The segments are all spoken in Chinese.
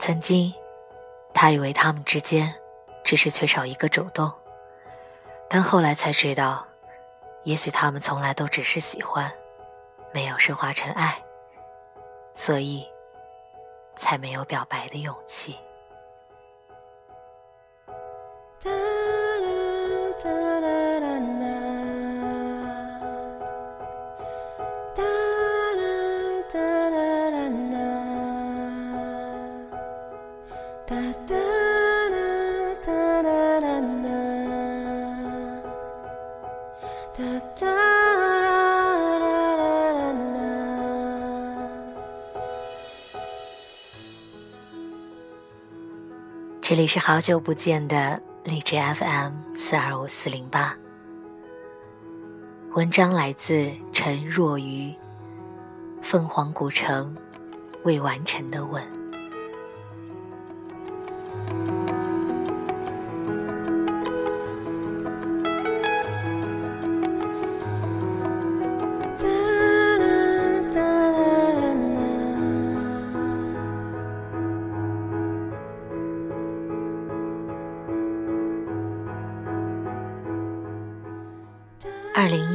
曾经，他以为他们之间只是缺少一个主动，但后来才知道，也许他们从来都只是喜欢，没有升华成爱，所以才没有表白的勇气。这里是好久不见的荔枝 FM 四二五四零八。文章来自陈若愚，《凤凰古城未完成的吻》。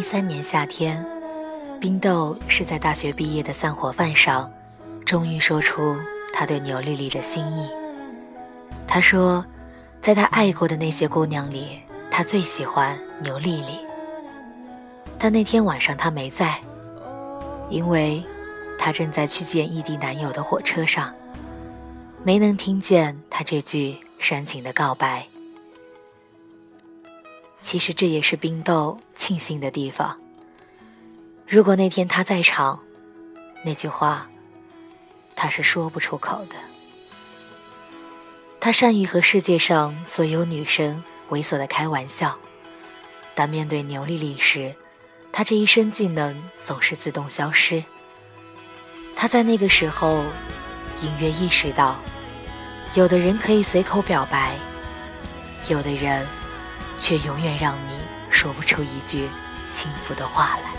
三年夏天，冰豆是在大学毕业的散伙饭上，终于说出他对牛丽丽的心意。他说，在他爱过的那些姑娘里，他最喜欢牛丽丽。但那天晚上他没在，因为他正在去见异地男友的火车上，没能听见他这句煽情的告白。其实这也是冰豆庆幸的地方。如果那天他在场，那句话他是说不出口的。他善于和世界上所有女生猥琐的开玩笑，但面对牛丽丽时，他这一身技能总是自动消失。他在那个时候隐约意识到，有的人可以随口表白，有的人。却永远让你说不出一句轻浮的话来。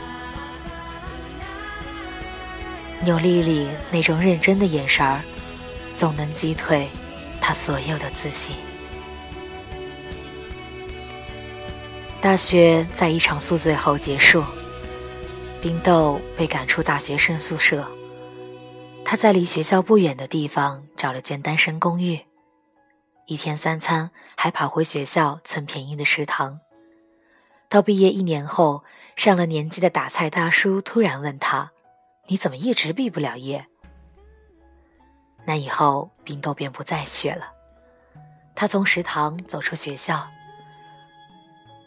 牛丽丽那种认真的眼神儿，总能击退他所有的自信。大学在一场宿醉后结束，冰豆被赶出大学生宿舍，他在离学校不远的地方找了间单身公寓。一天三餐还跑回学校蹭便宜的食堂。到毕业一年后，上了年纪的打菜大叔突然问他：“你怎么一直毕不了业？”那以后，冰豆便不再去了。他从食堂走出学校，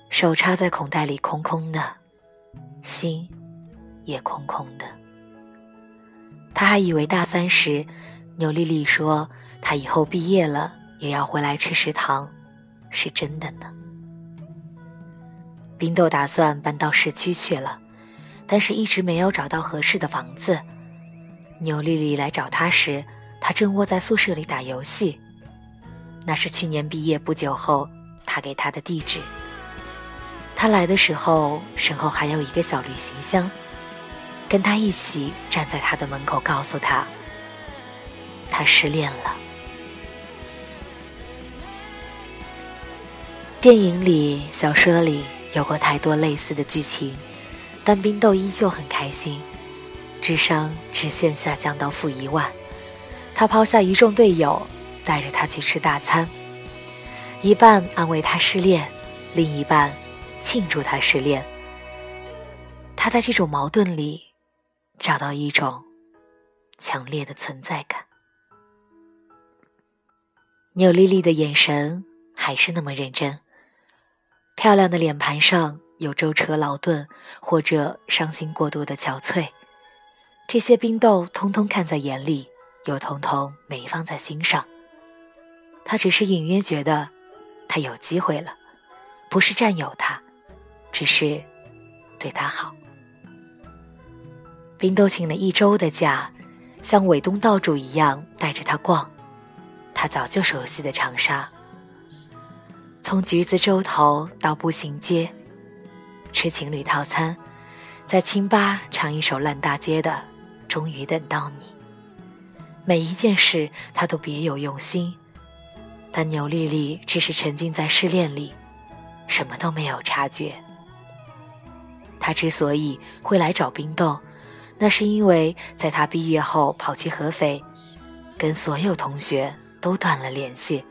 手插在口袋里，空空的，心也空空的。他还以为大三时，牛丽丽说他以后毕业了。也要回来吃食堂，是真的呢。冰豆打算搬到市区去了，但是一直没有找到合适的房子。牛丽丽来找他时，他正窝在宿舍里打游戏。那是去年毕业不久后，他给他的地址。他来的时候，身后还有一个小旅行箱，跟他一起站在他的门口，告诉他，他失恋了。电影里、小说里有过太多类似的剧情，但冰豆依旧很开心，智商直线下降到负一万。他抛下一众队友，带着他去吃大餐，一半安慰他失恋，另一半庆祝他失恋。他在这种矛盾里找到一种强烈的存在感。扭丽丽的眼神还是那么认真。漂亮的脸盘上有舟车劳顿或者伤心过度的憔悴，这些冰豆通通看在眼里，又通通没放在心上。他只是隐约觉得，他有机会了，不是占有他，只是对他好。冰豆请了一周的假，像伟东道主一样带着他逛，他早就熟悉的长沙。从橘子洲头到步行街，吃情侣套餐，在清吧唱一首烂大街的《终于等到你》，每一件事他都别有用心，但牛丽丽只是沉浸在失恋里，什么都没有察觉。他之所以会来找冰豆，那是因为在他毕业后跑去合肥，跟所有同学都断了联系，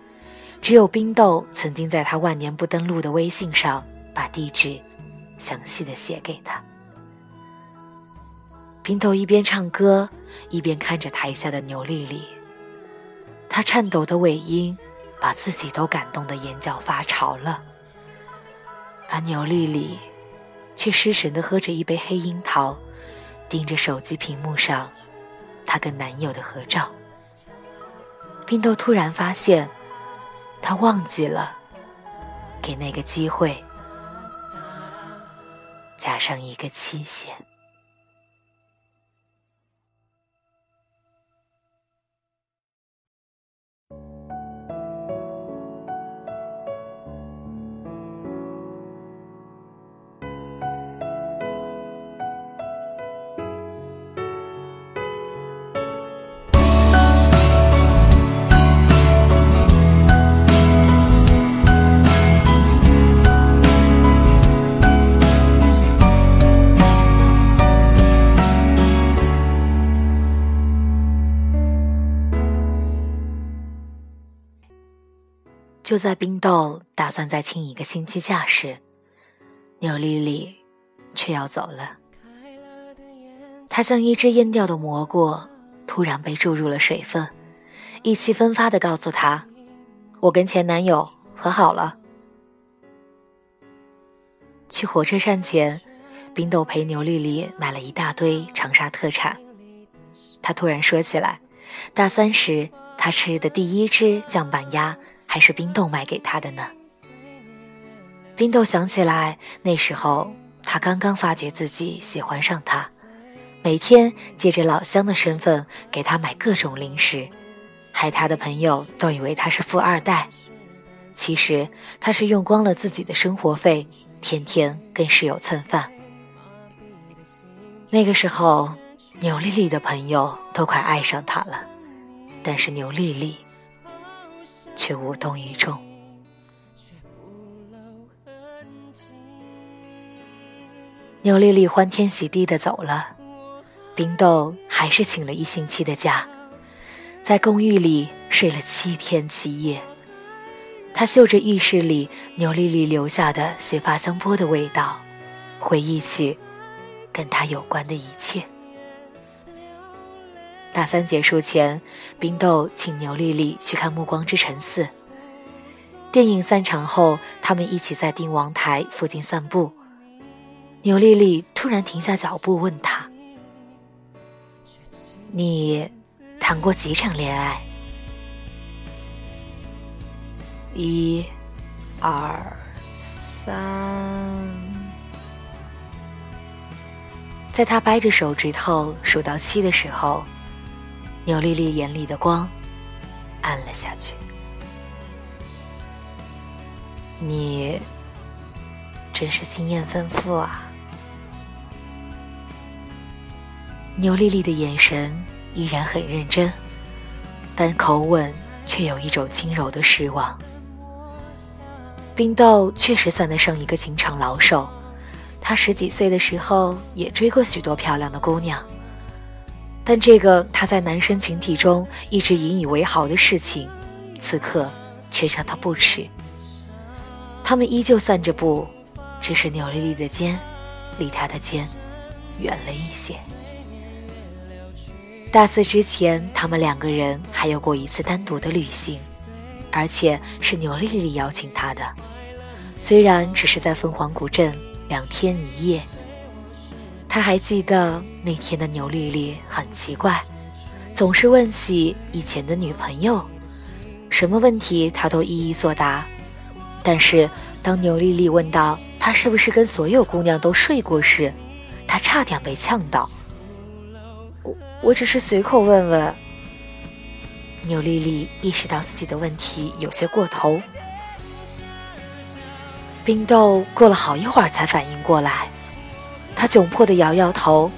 只有冰豆曾经在他万年不登录的微信上把地址详细的写给他。冰豆一边唱歌，一边看着台下的牛丽丽，她颤抖的尾音把自己都感动的眼角发潮了，而牛丽丽。却失神的喝着一杯黑樱桃，盯着手机屏幕上她跟男友的合照。冰豆突然发现，他忘记了给那个机会加上一个期限。就在冰豆打算再请一个星期假时，牛丽丽却要走了。她像一只蔫掉的蘑菇，突然被注入了水分，意气风发地告诉他：“我跟前男友和好了。”去火车站前，冰豆陪牛丽丽买了一大堆长沙特产。他突然说起来，大三时他吃的第一只酱板鸭。还是冰豆买给他的呢。冰豆想起来，那时候他刚刚发觉自己喜欢上他，每天借着老乡的身份给他买各种零食，害他的朋友都以为他是富二代。其实他是用光了自己的生活费，天天跟室友蹭饭。那个时候，牛丽丽的朋友都快爱上他了，但是牛丽丽。却无动于衷。牛丽丽欢天喜地的走了，冰豆还是请了一星期的假，在公寓里睡了七天七夜。他嗅着浴室里牛丽丽留下的洗发香波的味道，回忆起跟他有关的一切。大三结束前，冰豆请牛莉莉去看《暮光之城四》。电影散场后，他们一起在定王台附近散步。牛莉莉突然停下脚步，问他：“你谈过几场恋爱？”一、二、三。在他掰着手指头数到七的时候。牛丽丽眼里的光暗了下去。你真是经验丰富啊！牛丽丽的眼神依然很认真，但口吻却有一种轻柔的失望。冰豆确实算得上一个情场老手，他十几岁的时候也追过许多漂亮的姑娘。但这个他在男生群体中一直引以为豪的事情，此刻却让他不耻。他们依旧散着步，只是牛丽丽的肩离他的肩远了一些。大四之前，他们两个人还有过一次单独的旅行，而且是牛丽丽邀请他的，虽然只是在凤凰古镇两天一夜。他还记得那天的牛丽丽很奇怪，总是问起以前的女朋友，什么问题他都一一作答。但是当牛丽丽问到他是不是跟所有姑娘都睡过时，他差点被呛到。我我只是随口问问。牛丽丽意识到自己的问题有些过头。冰豆过了好一会儿才反应过来。他窘迫地摇摇头，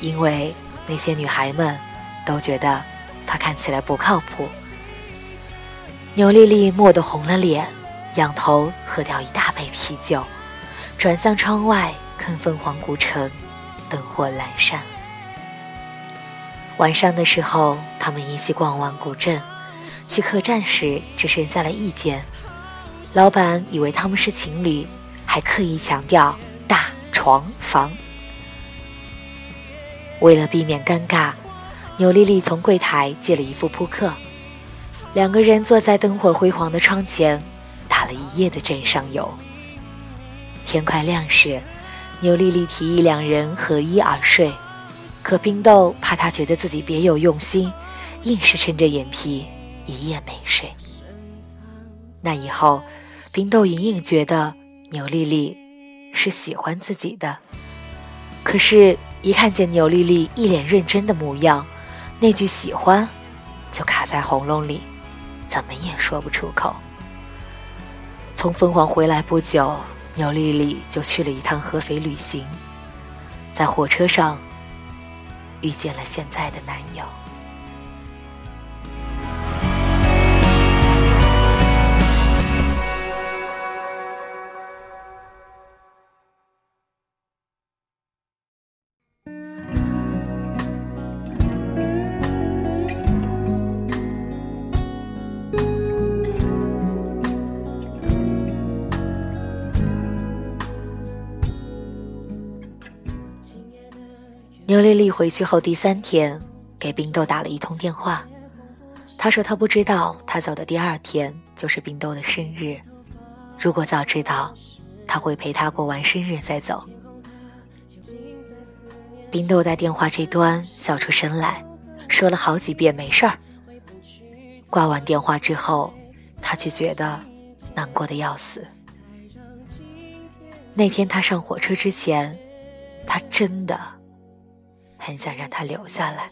因为那些女孩们都觉得他看起来不靠谱。牛丽丽蓦地红了脸，仰头喝掉一大杯啤酒，转向窗外看凤凰古城，灯火阑珊。晚上的时候，他们一起逛完古镇，去客栈时只剩下了一间。老板以为他们是情侣，还刻意强调大床房。为了避免尴尬，牛丽丽从柜台借了一副扑克。两个人坐在灯火辉煌的窗前，打了一夜的枕上游。天快亮时，牛丽丽提议两人合衣而睡，可冰豆怕她觉得自己别有用心，硬是撑着眼皮一夜没睡。那以后，冰豆隐隐觉得牛丽丽是喜欢自己的，可是，一看见牛丽丽一脸认真的模样，那句喜欢就卡在喉咙里。怎么也说不出口。从凤凰回来不久，牛丽丽就去了一趟合肥旅行，在火车上遇见了现在的男友。牛丽丽回去后第三天，给冰豆打了一通电话。她说她不知道她走的第二天就是冰豆的生日，如果早知道，他会陪她过完生日再走。冰豆在电话这端笑出声来，说了好几遍没事儿。挂完电话之后，他却觉得难过的要死。那天他上火车之前，他真的。很想让他留下来，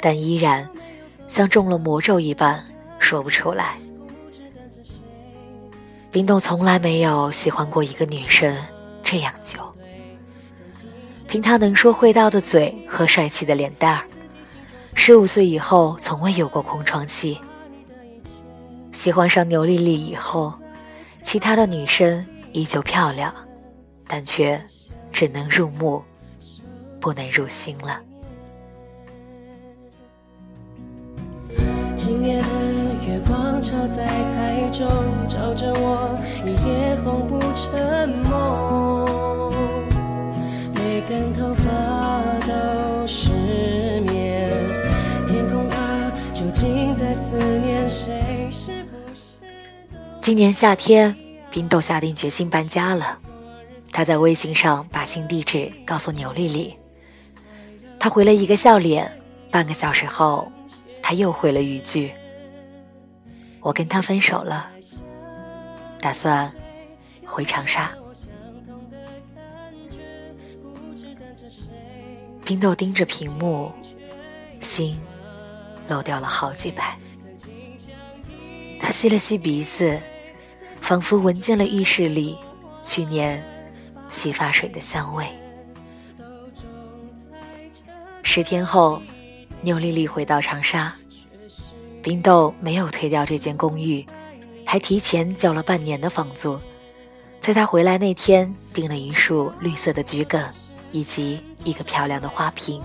但依然像中了魔咒一般说不出来。冰冻从来没有喜欢过一个女生这样久。凭他能说会道的嘴和帅气的脸蛋儿，十五岁以后从未有过空窗期。喜欢上牛丽丽以后，其他的女生依旧漂亮，但却只能入目。不能入心了。今夜的月光照在台中，照着我一夜红不成梦，每根头发都失眠。天空它究竟在思念谁？是不是？今年夏天，冰豆下定决心搬家了。他在微信上把新地址告诉牛丽丽。他回了一个笑脸，半个小时后，他又回了一句：“我跟他分手了，打算回长沙。”冰豆盯着屏幕，心漏掉了好几拍。他吸了吸鼻子，仿佛闻见了浴室里去年洗发水的香味。十天后，牛丽丽回到长沙，冰豆没有推掉这间公寓，还提前交了半年的房租。在他回来那天，订了一束绿色的桔梗，以及一个漂亮的花瓶。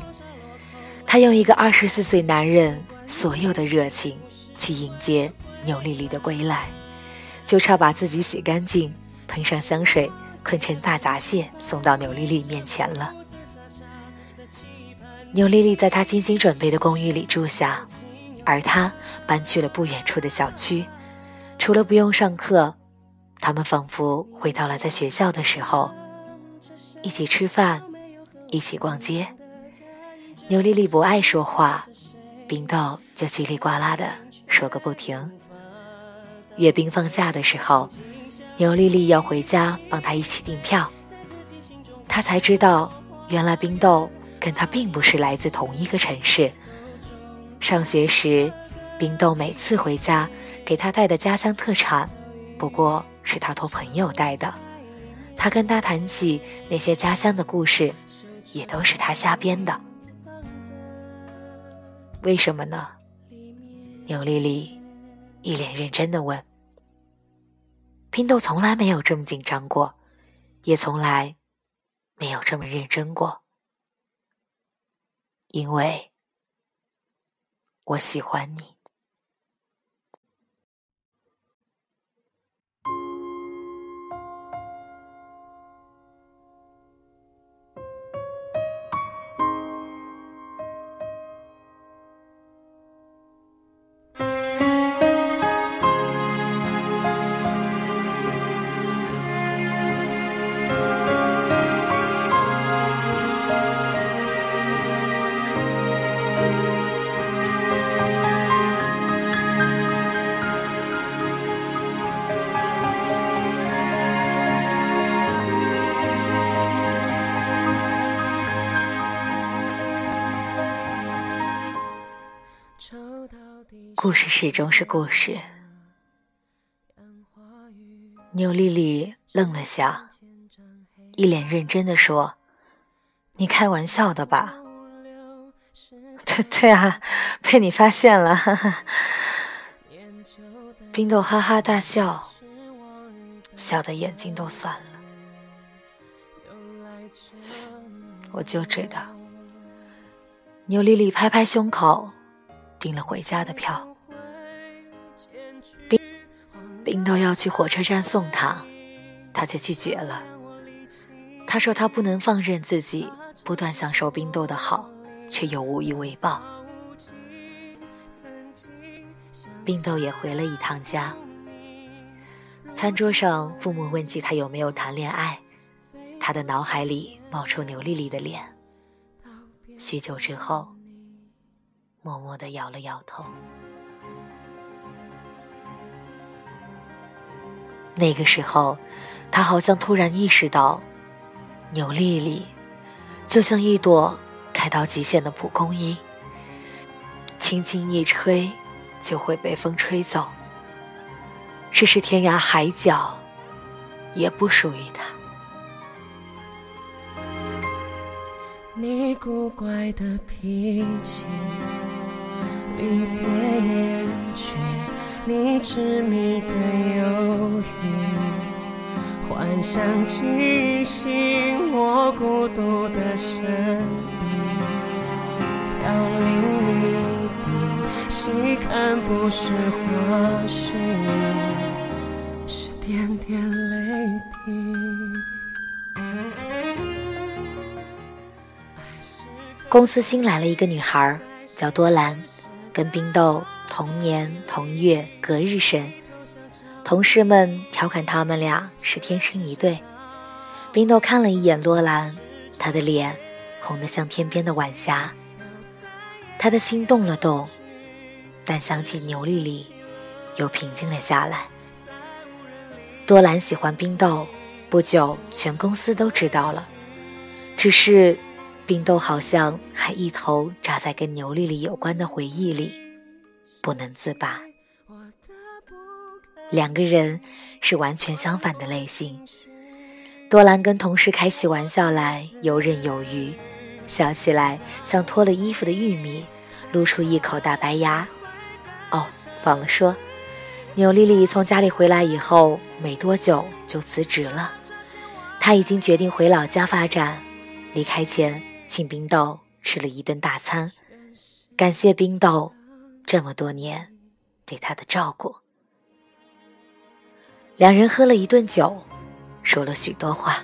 他用一个二十四岁男人所有的热情去迎接牛丽丽的归来，就差把自己洗干净，喷上香水，捆成大闸蟹送到牛丽丽面前了。牛丽丽在她精心准备的公寓里住下，而她搬去了不远处的小区。除了不用上课，他们仿佛回到了在学校的时候，一起吃饭，一起逛街。牛丽丽不爱说话，冰豆就叽里呱啦的说个不停。阅兵放假的时候，牛丽丽要回家帮他一起订票，他才知道原来冰豆。跟他并不是来自同一个城市。上学时，冰豆每次回家给他带的家乡特产，不过是他托朋友带的。他跟他谈起那些家乡的故事，也都是他瞎编的。为什么呢？牛丽丽一脸认真的问。冰豆从来没有这么紧张过，也从来没有这么认真过，因为我喜欢你。故事始终是故事。牛丽丽愣了下，一脸认真的说：“你开玩笑的吧？”“ 对对啊，被你发现了。”冰豆哈哈大笑，笑的眼睛都酸了。我就知道。牛丽丽拍拍胸口，订了回家的票。冰豆要去火车站送他，他却拒绝了。他说他不能放任自己不断享受冰豆的好，却又无以为报。冰豆也回了一趟家。餐桌上，父母问起他有没有谈恋爱，他的脑海里冒出牛丽丽的脸。许久之后，默默地摇了摇头。那个时候，他好像突然意识到，牛丽丽就像一朵开到极限的蒲公英，轻轻一吹就会被风吹走。这是天涯海角，也不属于他。你古怪的脾气，离别也去。你执迷的眼，幻想惊醒我孤独的身影，飘零一地，细看不是花絮，是点点泪滴。公司新来了一个女孩，叫多兰，跟冰豆。同年同月隔日生，同事们调侃他们俩是天生一对。冰豆看了一眼多兰，她的脸红得像天边的晚霞。他的心动了动，但想起牛丽丽，又平静了下来。多兰喜欢冰豆，不久全公司都知道了。只是，冰豆好像还一头扎在跟牛丽丽有关的回忆里。不能自拔，两个人是完全相反的类型。多兰跟同事开起玩笑来游刃有余，笑起来像脱了衣服的玉米，露出一口大白牙。哦，忘了说，牛丽丽从家里回来以后没多久就辞职了，她已经决定回老家发展。离开前，请冰豆吃了一顿大餐，感谢冰豆。这么多年对她的照顾，两人喝了一顿酒，说了许多话。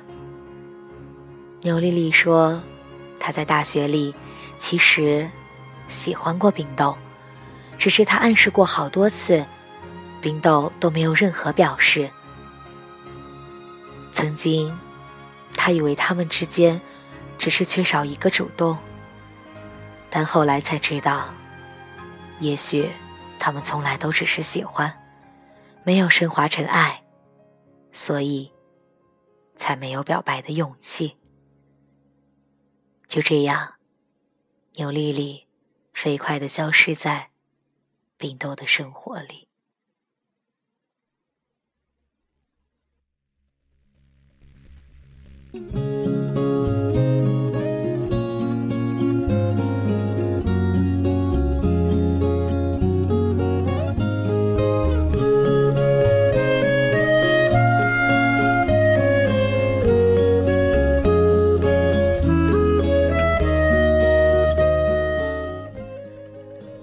牛丽丽说，她在大学里其实喜欢过冰豆，只是她暗示过好多次，冰豆都没有任何表示。曾经，她以为他们之间只是缺少一个主动，但后来才知道。也许，他们从来都只是喜欢，没有升华成爱，所以才没有表白的勇气。就这样，牛莉莉飞快地消失在冰豆的生活里。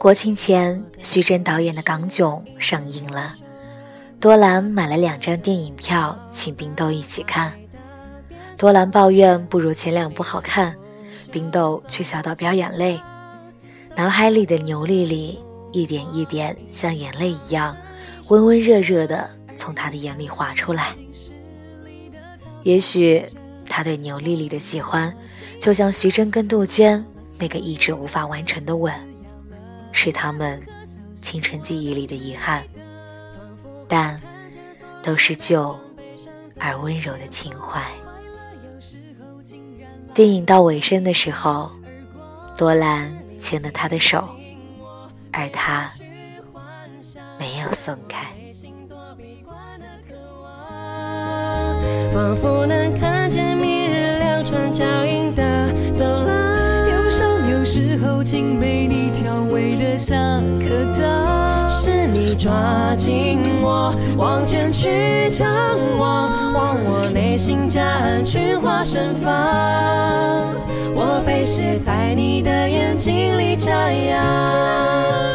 国庆前，徐峥导演的《港囧》上映了，多兰买了两张电影票，请冰豆一起看。多兰抱怨不如前两部好看，冰豆却笑到飙眼泪，脑海里的牛莉莉一点一点像眼泪一样，温温热热的从他的眼里滑出来。也许他对牛莉莉的喜欢，就像徐峥跟杜鹃那个一直无法完成的吻。是他们青春记忆里的遗憾，但都是旧而温柔的情怀。电影到尾声的时候，罗兰牵了他的手，而他没有松开。仿佛能看见明日两串脚印时候竟被你。像颗糖，是你抓紧我，往前去张望，望我内心夹岸群花盛放，我被写在你的眼睛里眨样。